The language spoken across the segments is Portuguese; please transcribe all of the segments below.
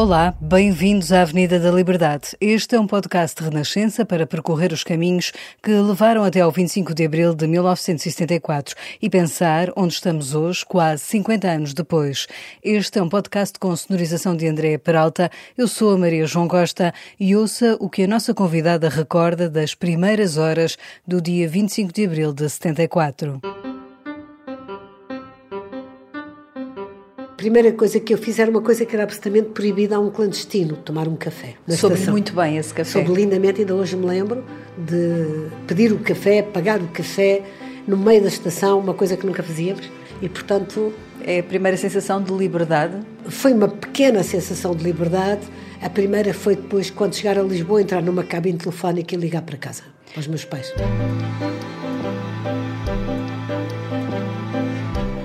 Olá, bem-vindos à Avenida da Liberdade. Este é um podcast de Renascença para percorrer os caminhos que levaram até ao 25 de abril de 1974 e pensar onde estamos hoje, quase 50 anos depois. Este é um podcast com sonorização de Andréa Peralta. Eu sou a Maria João Costa e ouça o que a nossa convidada recorda das primeiras horas do dia 25 de abril de 74. Primeira coisa que eu fiz era uma coisa que era absolutamente proibida a um clandestino, tomar um café. Soube estação. muito bem esse café. Soube lindamente, ainda hoje me lembro, de pedir o café, pagar o café no meio da estação, uma coisa que nunca fazíamos. E, portanto, É a primeira sensação de liberdade? foi uma pequena sensação de liberdade. A primeira foi depois, quando chegar a Lisboa, entrar numa cabine telefónica e ligar para casa, para os meus pais.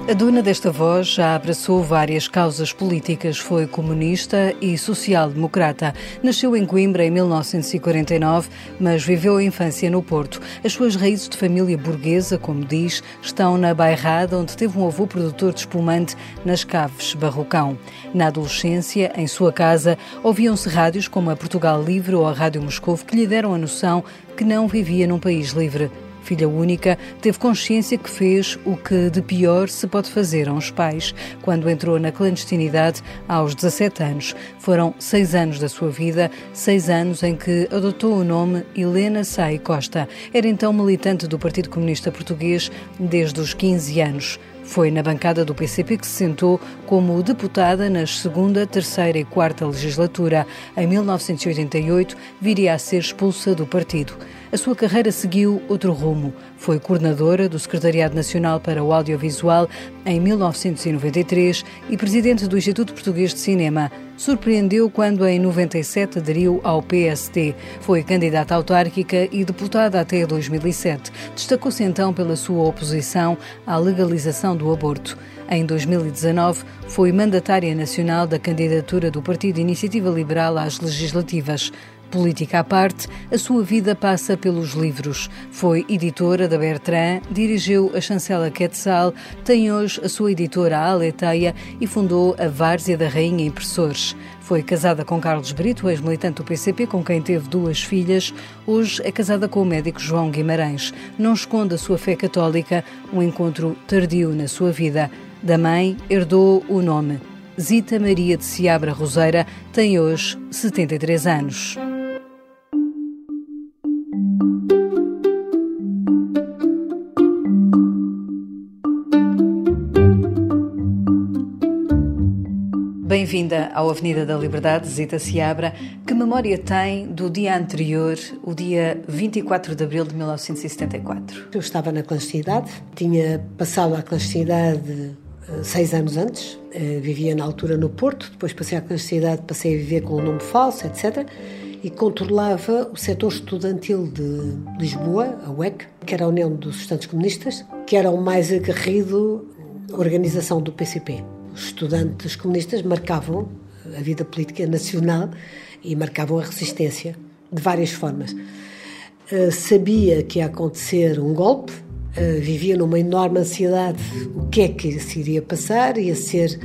A dona desta voz já abraçou várias causas políticas, foi comunista e social-democrata. Nasceu em Coimbra em 1949, mas viveu a infância no Porto. As suas raízes de família burguesa, como diz, estão na Bairrada, onde teve um avô produtor de espumante nas Caves, Barrocão. Na adolescência, em sua casa, ouviam-se rádios como a Portugal Livre ou a Rádio Moscovo que lhe deram a noção que não vivia num país livre. Filha única, teve consciência que fez o que de pior se pode fazer a uns pais quando entrou na clandestinidade aos 17 anos. Foram seis anos da sua vida, seis anos em que adotou o nome Helena Sai Costa. Era então militante do Partido Comunista Português desde os 15 anos. Foi na bancada do PCP que se sentou como deputada nas segunda, terceira e quarta legislatura. Em 1988, viria a ser expulsa do partido. A sua carreira seguiu outro rumo. Foi coordenadora do Secretariado Nacional para o Audiovisual em 1993 e presidente do Instituto Português de Cinema. Surpreendeu quando, em 97, aderiu ao PSD. Foi candidata autárquica e deputada até 2007. Destacou-se então pela sua oposição à legalização do aborto. Em 2019, foi mandatária nacional da candidatura do Partido Iniciativa Liberal às legislativas. Política à parte, a sua vida passa pelos livros. Foi editora da Bertrand, dirigiu a chancela Quetzal, tem hoje a sua editora Aleteia e fundou a Várzea da Rainha Impressores. Foi casada com Carlos Brito, ex-militante do PCP, com quem teve duas filhas. Hoje é casada com o médico João Guimarães. Não esconde a sua fé católica, um encontro tardio na sua vida. Da mãe, herdou o nome. Zita Maria de Seabra Roseira tem hoje 73 anos. Bem-vinda ao Avenida da Liberdade, Zita Seabra. Que memória tem do dia anterior, o dia 24 de abril de 1974? Eu estava na clandestinidade, tinha passado a clandestinidade eh, seis anos antes, eh, vivia na altura no Porto, depois passei à clandestinidade, passei a viver com um nome falso, etc. E controlava o setor estudantil de Lisboa, a UEC, que era a União dos Estudantes Comunistas, que era o mais aguerrido organização do PCP. Estudantes comunistas marcavam a vida política nacional e marcavam a resistência de várias formas. Uh, sabia que ia acontecer um golpe, uh, vivia numa enorme ansiedade o que é que se iria passar, ia ser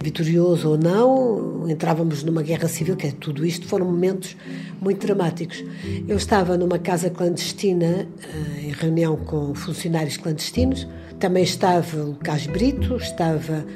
vitorioso ou não, entrávamos numa guerra civil, que é tudo isto foram momentos muito dramáticos. Eu estava numa casa clandestina, uh, em reunião com funcionários clandestinos, também estava o Lucas Brito, estava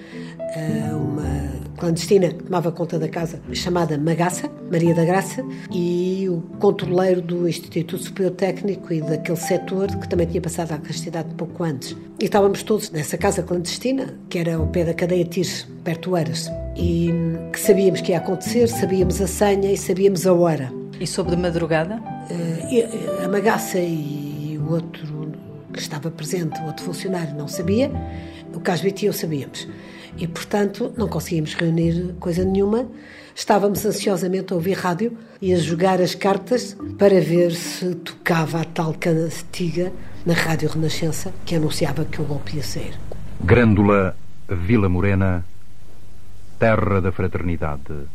uma clandestina que tomava conta da casa, chamada Magaça, Maria da Graça, e o controleiro do Instituto Superior Técnico e daquele setor que também tinha passado à castidade pouco antes. E estávamos todos nessa casa clandestina, que era ao pé da cadeia Tires, perto do Eiras, e que sabíamos que ia acontecer, sabíamos a senha e sabíamos a hora. E sobre madrugada? Uh, a Magaça e o outro que estava presente, o outro funcionário, não sabia. O Casbit e eu sabíamos. E, portanto, não conseguimos reunir coisa nenhuma. Estávamos ansiosamente a ouvir rádio e a jogar as cartas para ver se tocava a tal cantiga na Rádio Renascença que anunciava que o golpe ia sair. Grândola, Vila Morena, terra da fraternidade.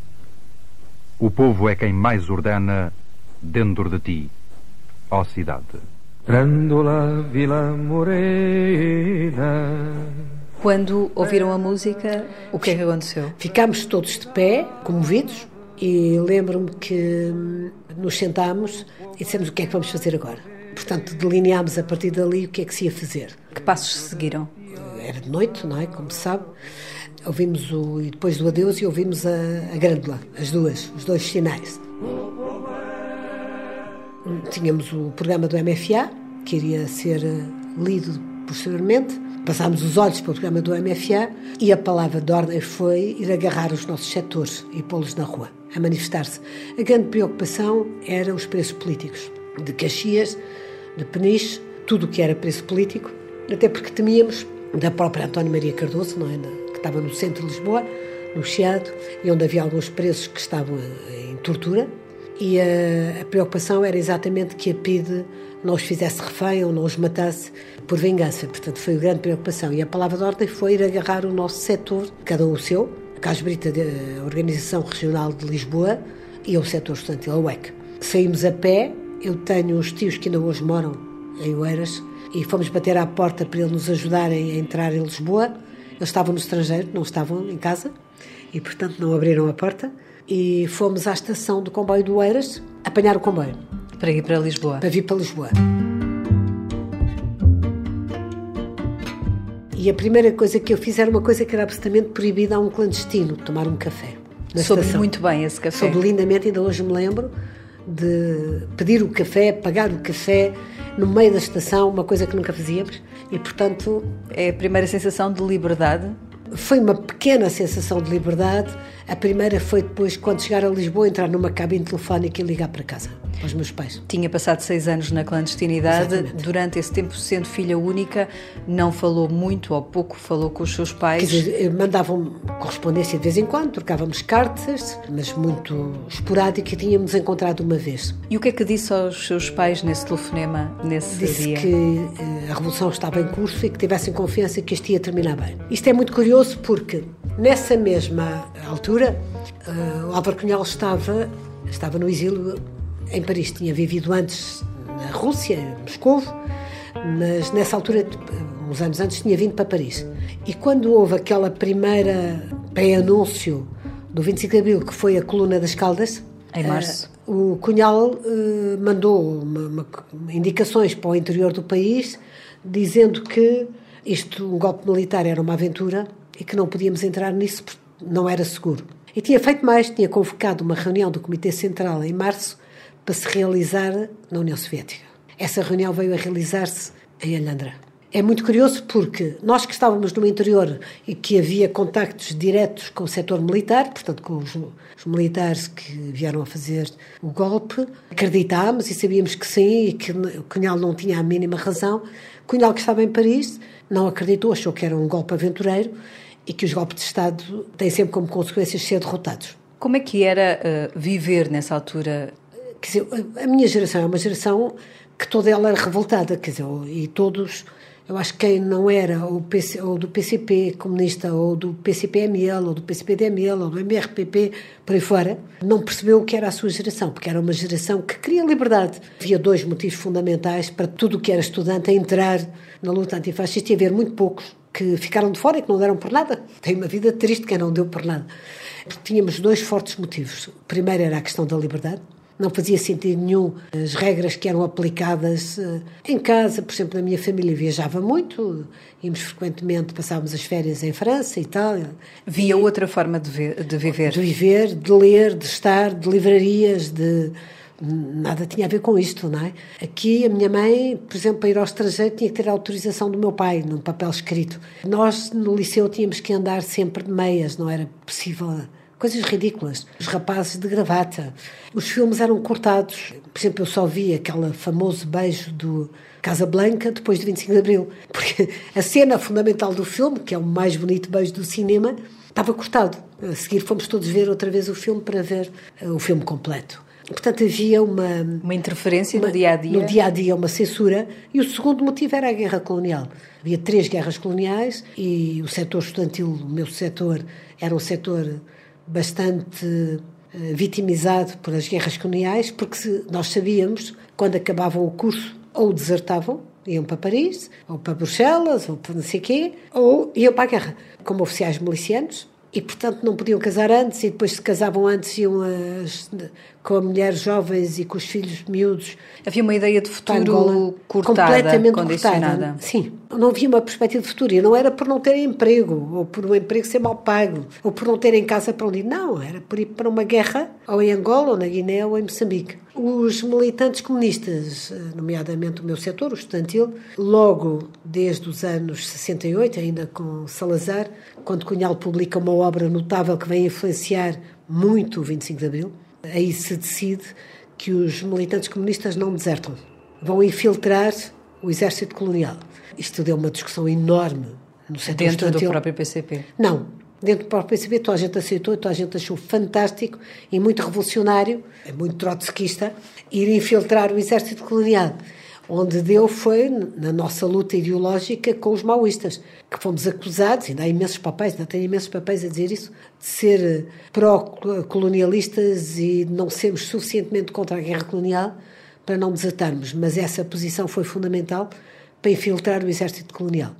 O povo é quem mais ordena dentro de ti, ó cidade. Grândola, Vila Morena. Quando ouviram a música, o que é que aconteceu? Ficámos todos de pé, comovidos, e lembro-me que hum, nos sentámos e dissemos o que é que vamos fazer agora. Portanto, delineámos a partir dali o que é que se ia fazer. Que passos seguiram? Era de noite, não é? Como se sabe. Ouvimos o. E depois do adeus, e ouvimos a, a grândola, as duas, os dois sinais. Tínhamos o programa do MFA, que iria ser eh, lido posteriormente. Passámos os olhos para o programa do MFA e a palavra de ordem foi ir agarrar os nossos setores e pô-los na rua, a manifestar-se. A grande preocupação era os preços políticos, de Caxias, de Peniche, tudo o que era preço político, até porque temíamos da própria António Maria Cardoso, não é? que estava no centro de Lisboa, no Chiado, e onde havia alguns presos que estavam em tortura, e a, a, preocupação era exatamente que a PIDE não os fizesse refém ou não os matasse por vingança. Portanto, foi a grande preocupação. E a palavra de ordem foi ir agarrar o nosso setor, cada um o seu, a Casbrita, a Organização Regional de Lisboa, e o setor estudantil, a UEC. Saímos a pé, eu tenho os tios que ainda hoje moram em Oeiras, e fomos bater à porta para eles nos ajudarem a entrar em Lisboa. Eles estavam no estrangeiro, não estavam em casa, e portanto não abriram a porta e fomos à estação do comboio do Eiras apanhar o comboio. Para ir para Lisboa? Para vir para Lisboa. E a primeira coisa que eu fiz era uma coisa que era absolutamente proibida a um clandestino, tomar um café. Soube muito bem esse café. Soube lindamente, ainda hoje me lembro, de pedir o café, pagar o café no meio da estação, uma coisa que nunca fazíamos. E, portanto... É a primeira sensação de liberdade foi uma pequena sensação de liberdade. A primeira foi depois, quando chegar a Lisboa, entrar numa cabine telefónica e ligar para casa, para os meus pais. Tinha passado seis anos na clandestinidade. Exatamente. Durante esse tempo, sendo filha única, não falou muito ou pouco falou com os seus pais? Dizer, mandavam correspondência de vez em quando, trocávamos cartas, mas muito esporádica, e tínhamos encontrado uma vez. E o que é que disse aos seus pais nesse telefonema, nesse disse dia? Disse que eh, a revolução estava em curso e que tivessem confiança que isto ia terminar bem. Isto é muito curioso porque nessa mesma altura uh, o Álvaro Cunhal estava, estava no exílio em Paris. Tinha vivido antes na Rússia, em Moscou, mas nessa altura, uns anos antes, tinha vindo para Paris. E quando houve aquela primeira pré-anúncio do 25 de Abril, que foi a coluna das Caldas, em março. Uh, o Cunhal uh, mandou uma, uma, indicações para o interior do país, dizendo que isto, um golpe militar, era uma aventura e que não podíamos entrar nisso porque não era seguro. E tinha feito mais, tinha convocado uma reunião do Comitê Central em março para se realizar na União Soviética. Essa reunião veio a realizar-se em Alhandra. É muito curioso porque nós que estávamos no interior e que havia contactos diretos com o setor militar, portanto com os, os militares que vieram a fazer o golpe, acreditámos e sabíamos que sim e que o Cunhal não tinha a mínima razão. Cunhal que estava em Paris não acreditou, achou que era um golpe aventureiro e que os golpes de Estado têm sempre como consequências ser derrotados. Como é que era uh, viver nessa altura? Quer dizer, a minha geração é uma geração que toda ela era revoltada, quer dizer, e todos, eu acho que quem não era ou, PC, ou do PCP comunista, ou do PCP-ML, ou do PCP-DML, ou do MRPP, por aí fora, não percebeu o que era a sua geração, porque era uma geração que queria liberdade. Havia dois motivos fundamentais para tudo o que era estudante a entrar na luta antifascista e haver muito poucos que ficaram de fora e que não deram por nada. Tem uma vida triste quem não deu por nada. Tínhamos dois fortes motivos. O primeiro era a questão da liberdade. Não fazia sentido nenhum as regras que eram aplicadas eh, em casa. Por exemplo, na minha família viajava muito, íamos frequentemente, passávamos as férias em França e tal. Via outra forma de, ver, de viver. De viver, de ler, de estar, de livrarias, de nada tinha a ver com isto, não é? Aqui a minha mãe, por exemplo, para ir ao estrangeiro tinha que ter a autorização do meu pai, num papel escrito. Nós no liceu tínhamos que andar sempre de meias, não era possível coisas ridículas. Os rapazes de gravata. Os filmes eram cortados. Por exemplo, eu só vi aquele famoso beijo do Casa Blanca depois de 25 de Abril. Porque a cena fundamental do filme, que é o mais bonito beijo do cinema, estava cortado. A seguir fomos todos ver outra vez o filme para ver uh, o filme completo. Portanto, havia uma... Uma interferência uma, no dia-a-dia. No dia-a-dia, uma censura. E o segundo motivo era a guerra colonial. Havia três guerras coloniais e o setor estudantil, o meu setor, era um setor bastante uh, vitimizado pelas guerras coloniais, porque nós sabíamos, quando acabavam o curso, ou desertavam, iam para Paris, ou para Bruxelas, ou para não sei quê, ou iam para a guerra, como oficiais milicianos, e portanto não podiam casar antes e depois se casavam antes iam as, com mulheres jovens e com os filhos miúdos. Havia uma ideia de futuro Angola, cortada, completamente condicionada. Cortada. Sim, não havia uma perspectiva de futuro e não era por não terem emprego ou por um emprego ser mal pago ou por não terem casa para onde ir, não, era por ir para uma guerra ou em Angola ou na Guiné ou em Moçambique. Os militantes comunistas, nomeadamente o meu setor, o estudantil, logo desde os anos 68, ainda com Salazar, quando Cunhal publica uma obra notável que vai influenciar muito o 25 de Abril, aí se decide que os militantes comunistas não desertam. Vão infiltrar o exército colonial. Isto deu uma discussão enorme no setor Dentro estudantil. do próprio PCP? Não. Dentro do próprio PCP, toda a gente aceitou, toda a gente achou fantástico e muito revolucionário, é muito trotskista, ir infiltrar o exército colonial onde deu foi na nossa luta ideológica com os maoístas, que fomos acusados, ainda há imensos papéis, ainda tenho imensos papéis a dizer isso, de ser pró-colonialistas e não sermos suficientemente contra a guerra colonial para não desatarmos. Mas essa posição foi fundamental para infiltrar o exército colonial.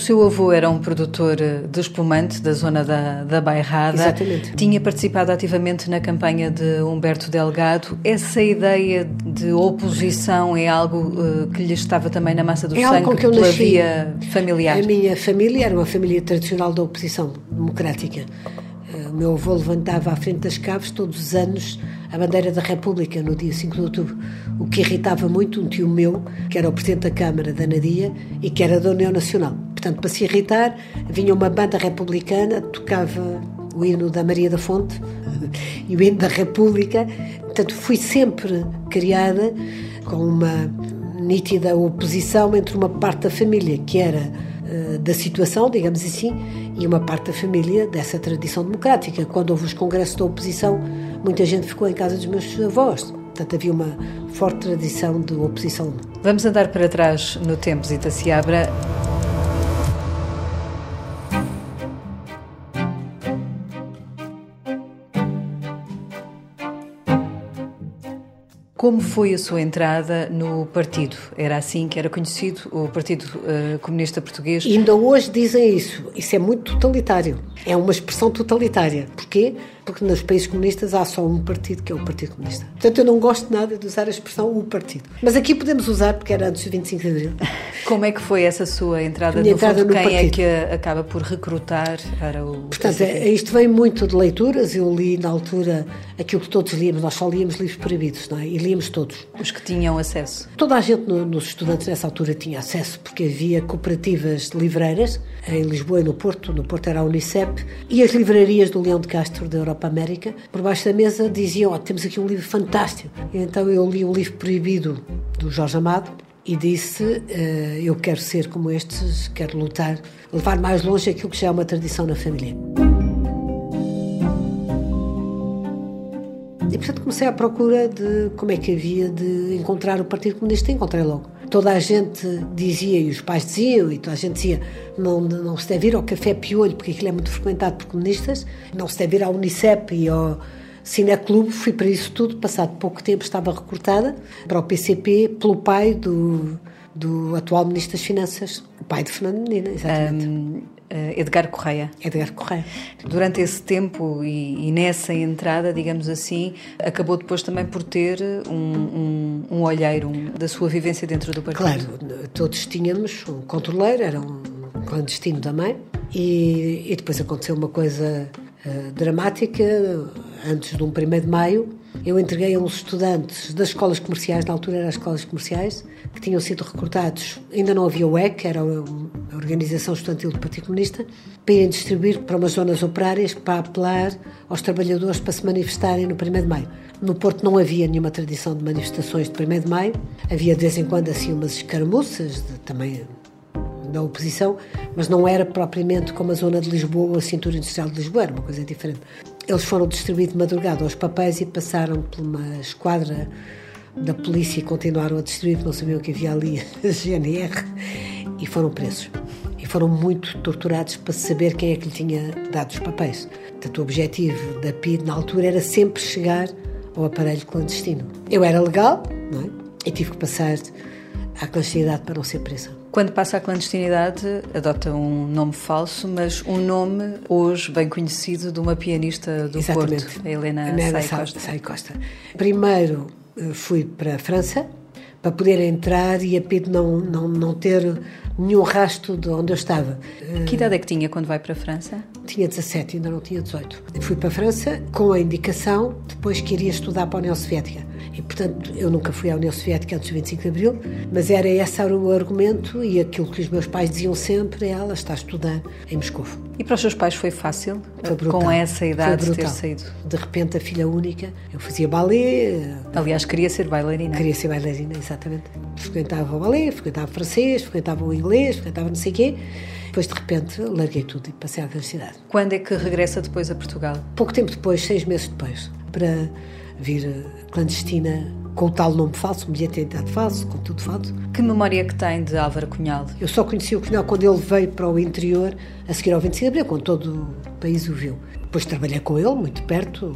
Seu avô era um produtor eh, de espumante da zona da, da Bairrada. Exatamente. Tinha participado ativamente na campanha de Humberto Delgado. Essa ideia de oposição é algo uh, que lhe estava também na massa do é sangue que eu pela nasci. via familiar? A minha família era uma família tradicional da oposição democrática. O meu avô levantava à frente das caves todos os anos a bandeira da República no dia 5 de outubro, o que irritava muito um tio meu, que era o presidente da Câmara da Nadia e que era da União Nacional. Portanto, para se irritar, vinha uma banda republicana, tocava o hino da Maria da Fonte e o hino da República. Portanto, fui sempre criada com uma nítida oposição entre uma parte da família, que era da situação, digamos assim, e uma parte da família dessa tradição democrática. Quando houve os congressos da oposição, muita gente ficou em casa dos meus avós. Portanto, havia uma forte tradição de oposição. Vamos andar para trás no tempo, Zita Seabra. Como foi a sua entrada no partido? Era assim que era conhecido o Partido uh, Comunista Português? Ainda hoje dizem isso. Isso é muito totalitário. É uma expressão totalitária. Porquê? Porque nos países comunistas há só um partido, que é o Partido Comunista. Portanto, eu não gosto nada de usar a expressão o partido. Mas aqui podemos usar, porque era antes do 25 de Abril. Como é que foi essa sua entrada no entrada fundo? No Quem é partido. é que acaba por recrutar para o Portanto, é, isto vem muito de leituras. Eu li, na altura, aquilo que todos líamos. Nós só líamos livros proibidos, não é? E líamos todos. Os que tinham acesso? Toda a gente no, nos estudantes nessa altura tinha acesso, porque havia cooperativas livreiras em Lisboa e no Porto. No Porto era a Unicep. E as livrarias do Leão de Castro, da Europa América, por baixo da mesa diziam: oh, temos aqui um livro fantástico. E então eu li o livro proibido do Jorge Amado e disse: uh, Eu quero ser como estes, quero lutar, levar mais longe aquilo que já é uma tradição na família. E portanto comecei à procura de como é que havia de encontrar o Partido Comunista e encontrei logo. Toda a gente dizia, e os pais diziam, e toda a gente dizia, não, não se deve ir ao Café Piolho, porque aquilo é muito frequentado por comunistas, não se deve ir à Unicep e ao Cineclube, fui para isso tudo, passado pouco tempo estava recrutada para o PCP pelo pai do, do atual Ministro das Finanças, o pai de Fernando Medina, exatamente. Um, Edgar Correia. Edgar Correia. Durante esse tempo e, e, nessa entrada, digamos assim, acabou depois também por ter um, um, um olheiro um, da sua vivência dentro do partido. Claro, todos tínhamos um controleiro, era um clandestino também, e, e depois aconteceu uma coisa uh, dramática, antes de um 1 de maio, eu entreguei a uns estudantes das escolas comerciais, na altura eram as escolas comerciais, que tinham sido recrutados, ainda não havia o EC, era a Organização Estudantil do Partido Comunista, para irem distribuir para umas zonas operárias para apelar aos trabalhadores para se manifestarem no 1 de maio. No Porto não havia nenhuma tradição de manifestações de 1 de maio, havia de vez em quando assim umas escaramuças, de, também da oposição, mas não era propriamente como a zona de Lisboa ou a cintura industrial de Lisboa, era uma coisa diferente. Eles foram distribuídos de madrugada aos papéis e passaram por uma esquadra da polícia continuaram a distribuir, não sabiam que havia ali a GNR, e foram presos. E foram muito torturados para saber quem é que lhe tinha dado os papéis. Portanto, o objetivo da PID na altura era sempre chegar ao aparelho clandestino. Eu era legal, não é? E tive que passar à clandestinidade para não ser presa. Quando passa à clandestinidade, adota um nome falso, mas um nome hoje bem conhecido de uma pianista do Exatamente. Porto, a Helena Sai Costa. Sai Costa. Primeiro fui para a França para poder entrar e a PID não, não, não ter nenhum rastro de onde eu estava. Que idade é que tinha quando vai para a França? Tinha 17, ainda não tinha 18. Fui para a França com a indicação depois que iria estudar para a União Soviética. E, portanto, eu nunca fui à União Soviética antes do 25 de Abril, mas era esse o argumento e aquilo que os meus pais diziam sempre, é, ela está a estudar em Moscou. E para os seus pais foi fácil, foi com essa idade, ter saído? De repente, a filha única, eu fazia balé. Aliás, queria ser bailarina. Queria ser bailarina, exatamente. Frequentava o balé, frequentava o francês, frequentava o inglês, frequentava não sei o quê. Depois, de repente, larguei tudo e passei à universidade. Quando é que regressa depois a Portugal? Pouco tempo depois, seis meses depois, para vir eh, clandestina com o tal nome falso, um bilhete de identidade falso, com tudo falso. Que memória que tem de Álvaro Cunhal? Eu só conheci o Cunhal quando ele veio para o interior, a seguir ao 25 de Abril, quando todo o país o viu. Depois trabalhei com ele, muito perto,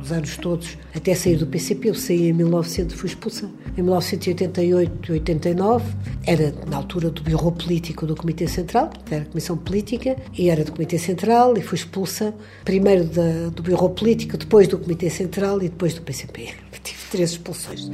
os anos todos, até sair do PCP. Eu saí em 1900, fui expulsa. Em 1988 89, era na altura do Bureau Político do Comitê Central, era a Comissão Política, e era do Comitê Central, e fui expulsa primeiro da, do Bureau Político, depois do Comitê Central e depois do PCP. Tive três expulsões.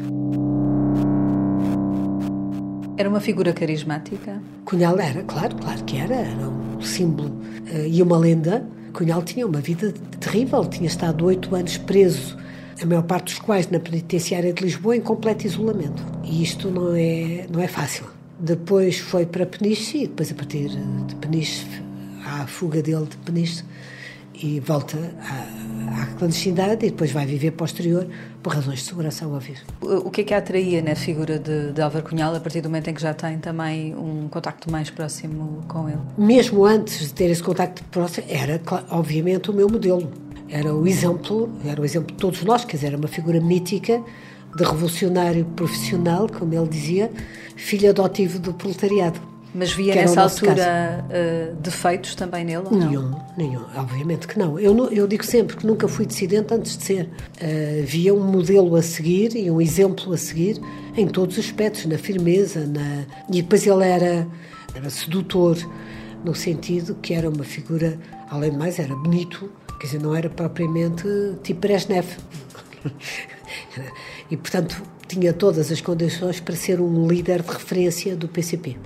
Era uma figura carismática? Cunhal era, claro, claro que era. Era um símbolo uh, e uma lenda Cunhal tinha uma vida terrível, tinha estado oito anos preso, a maior parte dos quais na penitenciária de Lisboa, em completo isolamento. E isto não é, não é fácil. Depois foi para Peniche e depois, a partir de Peniche, há a fuga dele de Peniche e volta à, à clandestinidade e depois vai viver posterior por razões de segurança ao ouvir. O que é que a atraía na figura de, de Álvaro Cunhal a partir do momento em que já tem também um contacto mais próximo com ele? Mesmo antes de ter esse contacto próximo, era obviamente o meu modelo. Era o exemplo, era o exemplo de todos nós, quer dizer, era uma figura mítica de revolucionário profissional, como ele dizia, filho adotivo do proletariado. Mas via nessa altura uh, defeitos também nele? nenhum, nenhum, obviamente que não. Eu, eu digo sempre que nunca fui dissidente antes de ser. Uh, via um modelo a seguir e um exemplo a seguir em todos os aspectos, na firmeza, na... e depois ele era, era sedutor, no sentido que era uma figura, além de mais, era bonito, quer dizer, não era propriamente tipo Brezhnev. e, portanto, tinha todas as condições para ser um líder de referência do PCP.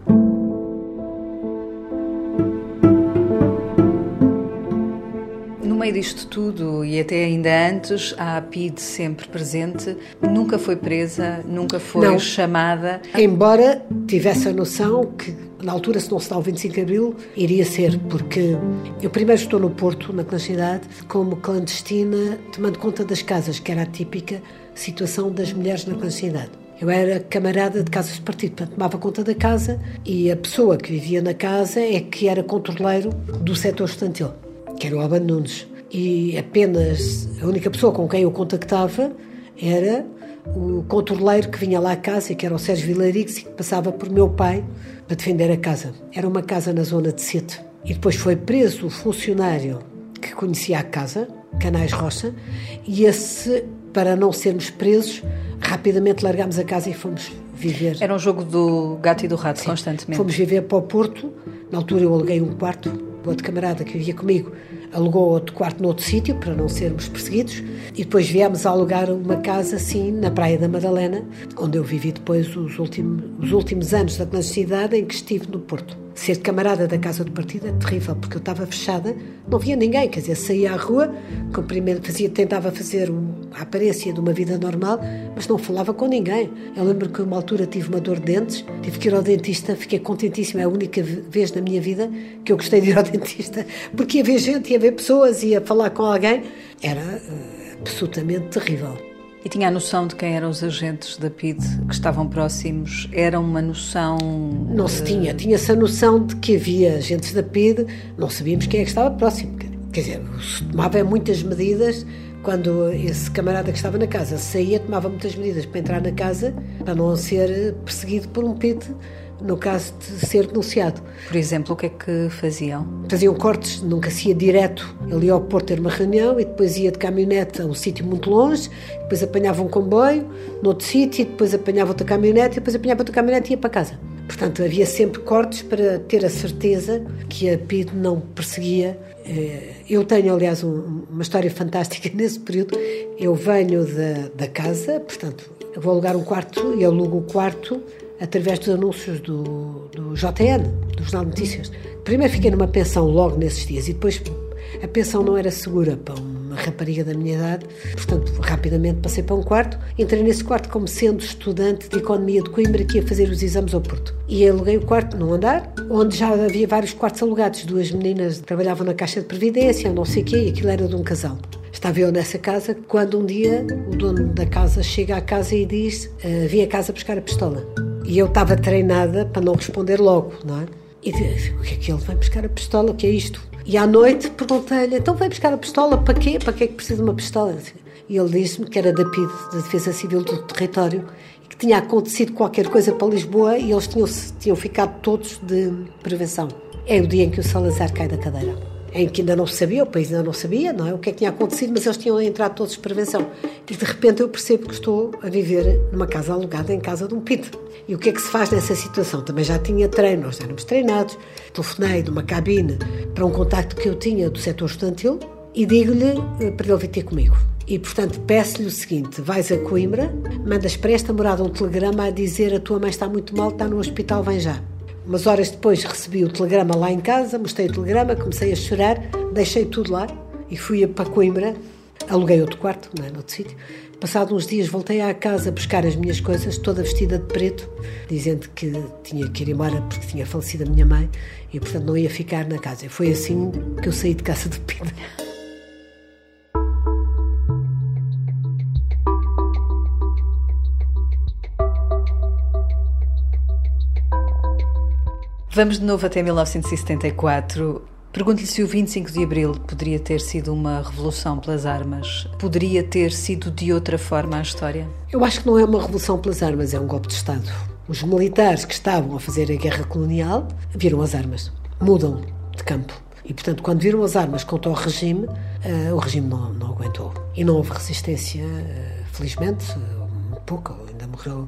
Meio disto tudo e até ainda antes, a APID sempre presente, nunca foi presa, nunca foi Não. chamada. Embora tivesse a noção que na altura, se não se dá o 25 de Abril, iria ser, porque eu primeiro estou no Porto, na clandestinidade, como clandestina, tomando conta das casas, que era a típica situação das mulheres na clandestinidade. Eu era camarada de casas de partido, portanto, tomava conta da casa e a pessoa que vivia na casa é que era controleiro do setor estudantil, que era o Albano Nunes e apenas a única pessoa com quem eu contactava era o controleiro que vinha lá à casa, que era o Sérgio Vilarix, e que passava por meu pai para defender a casa. Era uma casa na zona de Sete. E depois foi preso o funcionário que conhecia a casa, Canais Rocha, e esse, para não sermos presos, rapidamente largámos a casa e fomos viver. Era um jogo do gato e do rato, Sim. constantemente. Fomos viver para o Porto. Na altura eu aluguei um quarto, o outro camarada que vivia comigo alugou outro quarto noutro sítio para não sermos perseguidos e depois viemos a alugar uma casa assim na Praia da Madalena, onde eu vivi depois os últimos, os últimos anos da clandestinidade em que estive no Porto. Ser camarada da casa do partido é terrível, porque eu estava fechada, não via ninguém, quer dizer, saía à rua, fazia, tentava fazer a aparência de uma vida normal, mas não falava com ninguém. Eu lembro que uma altura tive uma dor de dentes, tive que ir ao dentista, fiquei contentíssima, é a única vez na minha vida que eu gostei de ir ao dentista, porque ia ver gente, ia ver pessoas, ia falar com alguém, era uh, absolutamente terrível. E tinha a noção de quem eram os agentes da PID que estavam próximos? Era uma noção. Não se tinha. Tinha-se a noção de que havia agentes da PID, não sabíamos quem é que estava próximo. Quer dizer, se tomava muitas medidas. Quando esse camarada que estava na casa saía, tomava muitas medidas para entrar na casa, para não ser perseguido por um PID no caso de ser denunciado. Por exemplo, o que é que faziam? Faziam cortes, nunca se ia direto. Ia ao Porto ter uma reunião e depois ia de caminhonete a um sítio muito longe, depois apanhava um comboio noutro sítio, depois apanhava outra caminhonete, e depois apanhava outra caminhonete e ia para casa. Portanto, havia sempre cortes para ter a certeza que a PID não perseguia. Eh, eu tenho, aliás, uma história fantástica nesse período. Eu venho da, da casa, portanto, vou alugar um quarto e alugo o quarto através dos anúncios do, do JN, do Jornal de Notícias. Primeiro fiquei numa pensão logo nesses dias e depois a pensão não era segura para uma rapariga da minha idade, portanto, rapidamente passei para um quarto. Entrei nesse quarto como sendo estudante de Economia de Coimbra que ia fazer os exames ao Porto. E aluguei o quarto num andar, onde já havia vários quartos alugados. Duas meninas trabalhavam na Caixa de Previdência, não sei o quê, e aquilo era de um casal. Estava eu nessa casa quando um dia o dono da casa chega à casa e diz: uh, Vim a casa buscar a pistola. E eu estava treinada para não responder logo, não é? E disse, o que é que ele vai buscar a pistola? O que é isto? E à noite perguntei-lhe, então vai buscar a pistola para quê? Para que é que precisa de uma pistola? E ele disse-me que era da PID, da Defesa Civil do Território, e que tinha acontecido qualquer coisa para Lisboa e eles tinham, tinham ficado todos de prevenção. É o dia em que o Salazar cai da cadeira em que ainda não se sabia, o país ainda não sabia, não é? O que é que tinha acontecido, mas eles tinham entrado todos de prevenção. E de repente eu percebo que estou a viver numa casa alugada em casa de um PIT. E o que é que se faz nessa situação? Também já tinha treino, nós éramos treinados. Telefonei de uma cabine para um contacto que eu tinha do setor estudantil e digo-lhe eh, para ele vir ter comigo. E, portanto, peço-lhe o seguinte: vais a Coimbra, mandas para esta morada um telegrama a dizer a tua mãe está muito mal, está no hospital, vem já. Umas horas depois recebi o telegrama lá em casa, mostrei o telegrama, comecei a chorar, deixei tudo lá e fui para Coimbra, aluguei outro quarto, não é, noutro sítio. Passado uns dias voltei à casa a buscar as minhas coisas, toda vestida de preto, dizendo que tinha que ir embora porque tinha falecido a minha mãe e, portanto, não ia ficar na casa. E foi assim que eu saí de casa de Pedro. Vamos de novo até 1974. Pergunto-lhe se o 25 de Abril poderia ter sido uma revolução pelas armas. Poderia ter sido de outra forma a história? Eu acho que não é uma revolução pelas armas, é um golpe de Estado. Os militares que estavam a fazer a guerra colonial viram as armas, mudam de campo. E, portanto, quando viram as armas contra o regime, uh, o regime não, não, aguentou. E não houve resistência, uh, felizmente, uh, pouco, ainda morreu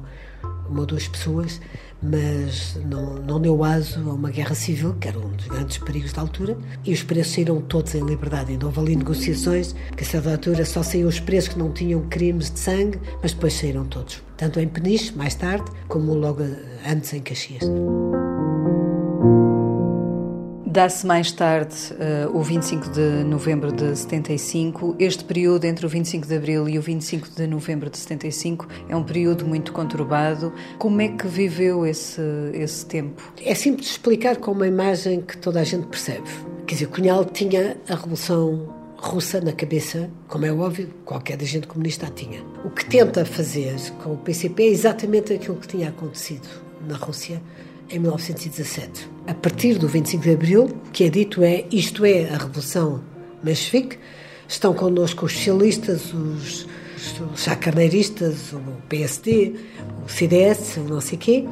uma ou duas pessoas, mas não, não deu aso a uma guerra civil, que era um dos grandes perigos da altura, e os presos saíram todos em liberdade. Ainda houve ali negociações, porque a certa altura só saíam os presos que não tinham crimes de sangue, mas depois saíram todos. Tanto em Peniche, mais tarde, como logo antes em Caxias. Dá-se mais tarde uh, o 25 de novembro de 75. Este período entre o 25 de abril e o 25 de novembro de 75 é um período muito conturbado. Como é que viveu esse, esse tempo? É simples explicar com uma imagem que toda a gente percebe. Quer dizer, Cunhal tinha a Revolução Russa na cabeça, como é óbvio, qualquer agente comunista a tinha. O que tenta fazer com o PCP é exatamente aquilo que tinha acontecido na Rússia em 1917. A partir do 25 de Abril, que é dito é isto é a Revolução Menchevique, estão connosco os socialistas, os, chacarneiristas, o PSD, o CDS, o não sei quê,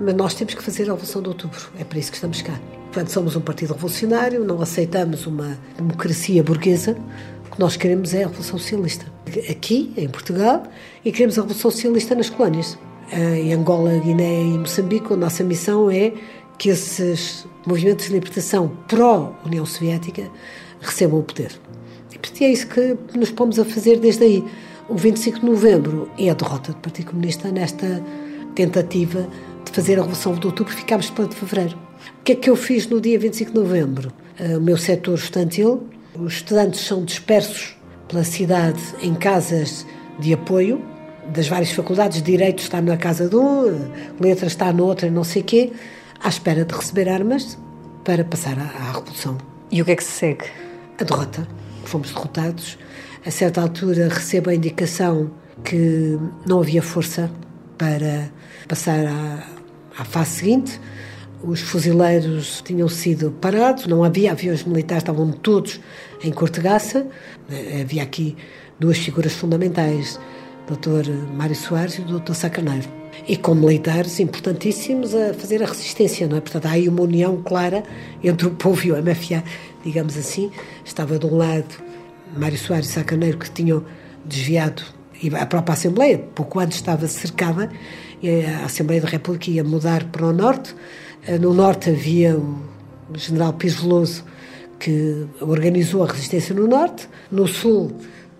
mas nós temos que fazer a Revolução de Outubro, é para isso que estamos cá. Portanto, somos um partido revolucionário, não aceitamos uma democracia burguesa, o que nós queremos é a Revolução Socialista. Aqui, em Portugal, e queremos a Revolução Socialista nas colónias. Em Angola, Guiné e Moçambique, a nossa missão é que esses movimentos de libertação pró-União Soviética recebam o poder. E é isso que nos pomos a fazer desde aí. O 25 de novembro é a derrota do Partido Comunista nesta tentativa de fazer a Revolução de Outubro, ficámos para de fevereiro. O que é que eu fiz no dia 25 de novembro? Uh, o meu setor estudantil, os estudantes são dispersos pela cidade em casas de apoio das várias faculdades. Direito está na casa de um, Letras está noutra, não sei quê, à espera de receber armas para passar à, à Revolução. E o que é que se segue? A derrota. Fomos derrotados. A certa altura recebo a indicação que não havia força para passar à, à fase seguinte. Os fuzileiros tinham sido parados, não havia aviões militares, estavam todos em Cortegaça. Havia aqui duas figuras fundamentais, o Dr. Mário Soares e o Dr. Sacaneiro. E com militares importantíssimos a fazer a resistência, não é? Portanto, há aí uma união clara entre o povo e o MFA, digamos assim. Estava de um lado Mário Soares e Sacaneiro que tinham desviado e a própria Assembleia, pouco antes estava cercada, a Assembleia da República ia mudar para o Norte. Eh, no Norte havia o general Pires Veloso, que organizou a resistência no Norte. No Sul,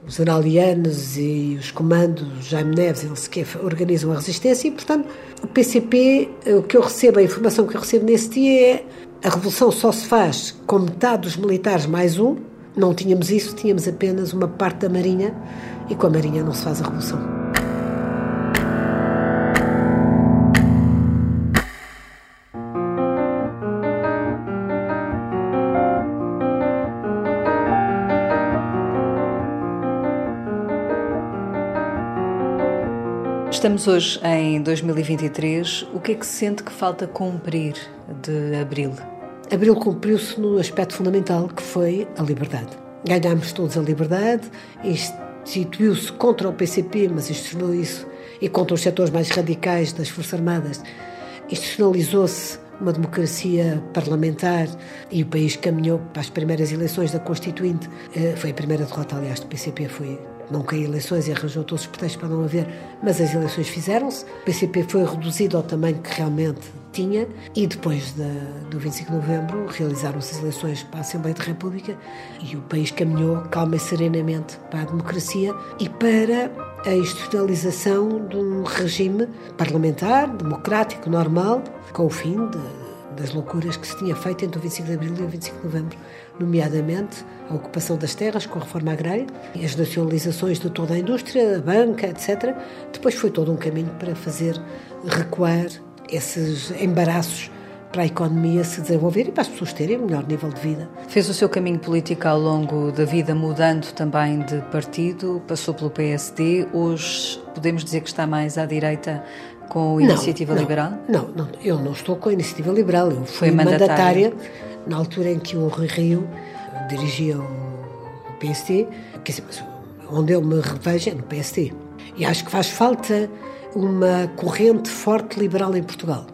os general Lianes e os comandos Jaime Neves e sei que organizam a resistência e, portanto, o PCP, eh, o que eu recebo, a informação que eu recebo nesse dia é a revolução só se faz com metade dos militares mais um. Não tínhamos isso, tínhamos apenas uma parte da Marinha e com a Marinha não se faz a revolução. Estamos hoje em 2023. O que é que sente que falta cumprir de Abril? Abril cumpriu-se no aspecto fundamental que foi a liberdade. Ganhámos todos a liberdade, instituiu-se contra o PCP, mas institucionou isso, e contra os setores mais radicais das Forças Armadas, institucionalizou-se uma democracia parlamentar e o país caminhou para as primeiras eleições da Constituinte. Eh, foi a primeira derrota, aliás, do PCP, foi não caiu eleições e arranjou todos os pretextos para não haver, mas as eleições fizeram-se. O PCP foi reduzido ao tamanho que realmente tinha e depois de, do 25 de novembro realizaram-se as eleições para a Assembleia da República e o país caminhou calma e serenamente para a democracia e para a institucionalização de um regime parlamentar, democrático, normal, com o fim de das loucuras que se tinha feito entre o 25 de abril e o 25 de novembro, nomeadamente a ocupação das terras com a reforma agrária as nacionalizações de toda a indústria, a banca, etc. Depois foi todo um caminho para fazer recuar esses embaraços para a economia se desenvolver e para as pessoas terem um melhor nível de vida. Fez o seu caminho político ao longo da vida, mudando também de partido, passou pelo PSD, hoje podemos dizer que está mais à direita com a Iniciativa não, Liberal? Não, não, eu não estou com a Iniciativa Liberal. Eu fui mandatária. mandatária na altura em que o Rui Rio dirigia o dizer, onde eu me revejo é no PSD. E acho que faz falta uma corrente forte liberal em Portugal,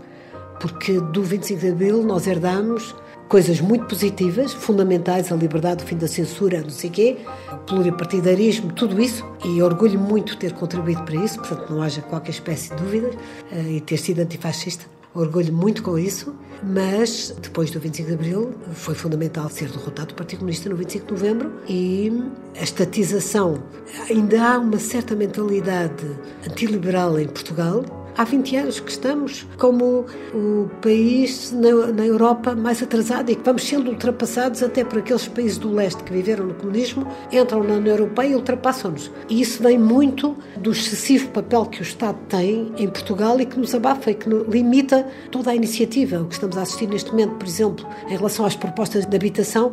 porque do 25 de Abril nós herdamos coisas muito positivas, fundamentais, a liberdade, o fim da censura, não sei quê, pluripartidarismo, tudo isso, e orgulho muito de ter contribuído para isso, portanto não haja qualquer espécie de dúvida, eh, e ter sido antifascista. Orgulho muito com isso, mas depois do 25 de Abril foi fundamental ser derrotado o Partido Comunista no 25 de Novembro e a estatização. Ainda há uma certa mentalidade antiliberal em Portugal, Há 20 anos que estamos como o país na, na, Europa mais atrasado e que vamos sendo ultrapassados até por aqueles países do leste que viveram no comunismo, entram na União Europeia e ultrapassam-nos. E isso vem muito do excessivo papel que o Estado tem em Portugal e que nos abafa e que limita toda a iniciativa. O que estamos a assistir neste momento, por exemplo, em relação às propostas de habitação,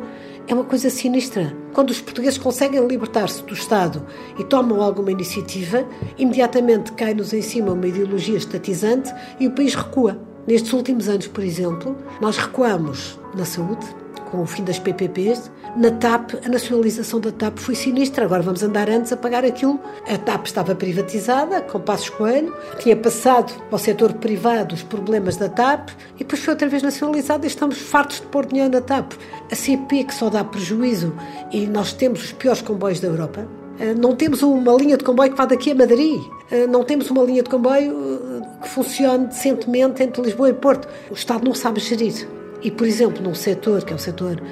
é uma coisa sinistra. Quando os portugueses conseguem libertar-se do Estado e tomam alguma iniciativa, imediatamente cai-nos em cima uma ideologia estatizante e o país recua. Nestes últimos anos, por exemplo, nós recuamos na saúde, com o fim das PPPs. Na TAP, a nacionalização da TAP foi sinistra. Agora vamos andar antes a pagar aquilo. A TAP estava privatizada, com Passos Coelho, tinha passado para o setor privado os problemas da TAP e depois foi outra vez nacionalizada e estamos fartos de pôr dinheiro na TAP. A CP, que só dá prejuízo e nós temos os piores comboios da Europa, eh, não temos uma linha de comboio que vá daqui a Madrid. Eh, não temos uma linha de comboio eh, que funcione decentemente entre Lisboa e Porto. O Estado não sabe gerir. E, por exemplo, num setor que é um setor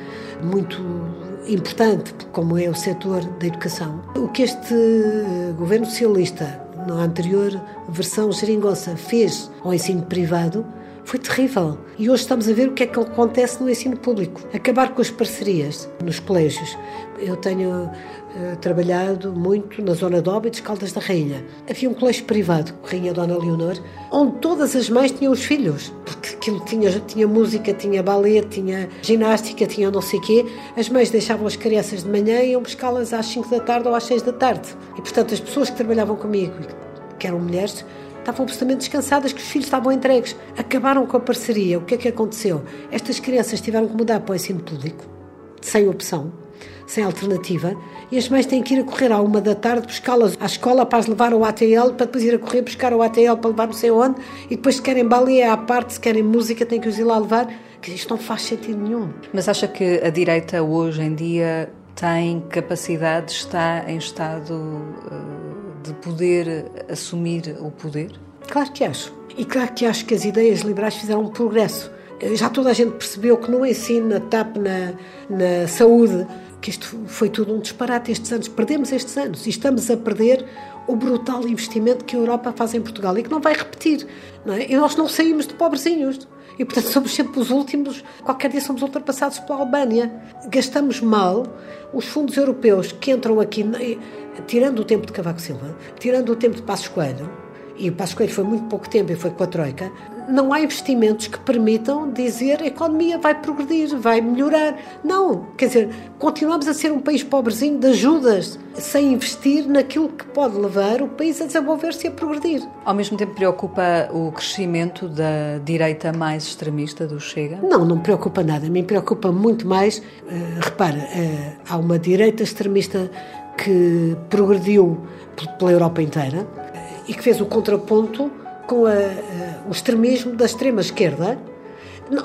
muito importante, como é o setor da educação, o que este governo socialista, na anterior versão geringonça, fez ao ensino privado Foi terrível. E hoje estamos a ver o que é que acontece no ensino público. Acabar com as parcerias nos colégios. Eu tenho uh, trabalhado muito na zona de Óbidos, Caldas da Rainha. Havia um colégio privado, Rainha Dona Leonor, onde todas as mães tinham os filhos, porque aquilo tinha, tinha música, tinha balé, tinha ginástica, tinha não sei quê. As mães deixavam as crianças de manhã e iam buscá-las às 5 da tarde ou às 6 da tarde. E, portanto, as pessoas que trabalhavam comigo, que eram mulheres, estavam absolutamente descansadas, que os filhos estavam entregues. Acabaram com a parceria. O que é que aconteceu? Estas crianças tiveram que mudar para o ensino público, sem opção, sem alternativa, e as mães têm que ir a correr à uma da tarde buscá-las à escola para as levar ao ATL, para depois ir a correr buscar ao ATL para levar não sei onde, e depois se querem balé à parte, se querem música, têm que os ir lá levar, que isto não faz sentido nenhum. Mas acha que a direita hoje em dia tem capacidade, está em estado uh, de poder assumir o poder? Claro que acho. E claro que acho que as ideias liberais fizeram um progresso. Já toda a gente percebeu que no ensino, na TAP, na, na saúde, que isto foi tudo um disparate estes anos. Perdemos estes anos e estamos a perder o brutal investimento que a Europa faz em Portugal e que não vai repetir. Não é? E nós não saímos de pobrezinhos. E, portanto, somos sempre os últimos. Qualquer dia somos ultrapassados pela Albânia. Gastamos mal os fundos europeus que entram aqui, tirando o tempo de Cavaco Silva, tirando o tempo de Passos Coelho, e o Passos Coelho foi muito pouco tempo e foi com a Troika, não há investimentos que permitam dizer a economia vai progredir, vai melhorar. Não, quer dizer, continuamos a ser um país pobrezinho de ajudas, sem investir naquilo que pode levar o país a desenvolver-se e a progredir. Ao mesmo tempo, preocupa o crescimento da direita mais extremista do Chega? Não, não me preocupa nada. Me preocupa muito mais. Uh, repara, uh, há uma direita extremista que progrediu pela Europa inteira uh, e que fez o contraponto com a, a, o extremismo da extrema-esquerda,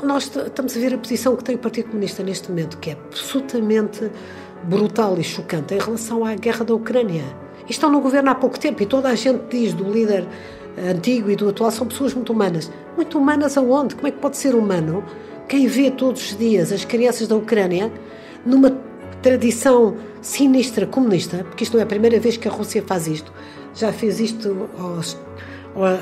nós estamos a ver a posição que tem o Partido Comunista neste momento, que é absolutamente brutal e chocante em relação à guerra da Ucrânia. E estão no governo há pouco tempo e toda a gente diz do líder antigo e do atual são pessoas muito humanas. Muito humanas aonde? Como é que pode ser humano quem vê todos os dias as crianças da Ucrânia numa tradição sinistra comunista, porque isto não é a primeira vez que a Rússia faz isto, já fez isto aos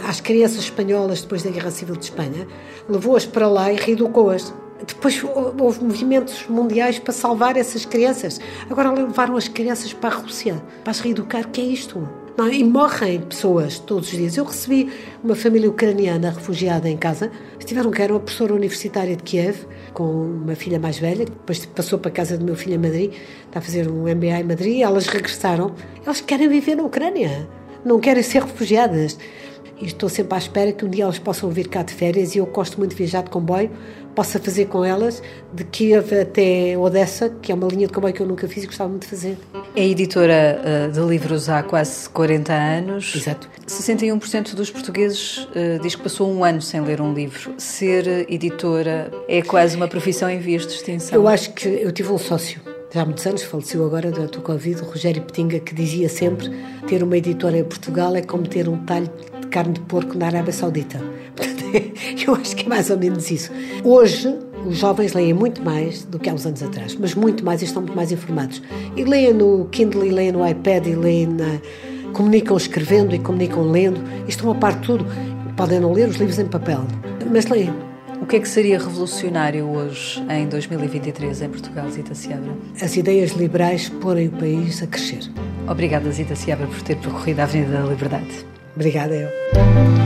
às crianças espanholas depois da Guerra Civil de Espanha, levou-as para lá e reeducou-as. Depois houve movimentos mundiais para salvar essas crianças. Agora levaram as crianças para a Rússia, para as reeducar. O que é isto? Não, e morrem pessoas todos os dias. Eu recebi uma família ucraniana refugiada em casa. Estiveram que era uma professora universitária de Kiev, com uma filha mais velha, que depois passou para a casa do meu filho em Madrid, está a fazer um MBA em Madrid. Elas regressaram. Elas querem viver na Ucrânia, não querem ser refugiadas e estou sempre à espera que um dia elas possam vir cá de férias e eu gosto muito de viajar de comboio, possa fazer com elas de Kiev até Odessa, que é uma linha de comboio que eu nunca fiz e gostava muito de fazer. É editora uh, de livros há quase 40 anos. Exato. 61% dos portugueses uh, diz que passou um ano sem ler um livro. Ser editora é quase uma profissão em vias de extinção. Eu acho que eu tive um sócio já há muitos anos, faleceu agora durante o Covid, o Rogério Petinga, que dizia sempre ter uma editora em Portugal é como ter um talho carne de porco na Arábia Saudita. eu acho que é mais ou menos isso. Hoje, os jovens leem muito mais do que há uns anos atrás, mas muito mais e estão muito mais informados. E leem no Kindle, e leem no iPad, e leem na... comunicam escrevendo e comunicam lendo, e estão a par de tudo. Podem não ler os livros em papel, mas leem. O que é que seria revolucionário hoje, em 2023, em Portugal, Zita Seabra? As ideias liberais porem o país a crescer. Obrigada, Zita Seabra, por ter percorrido a Avenida da Liberdade. Obrigada, eu.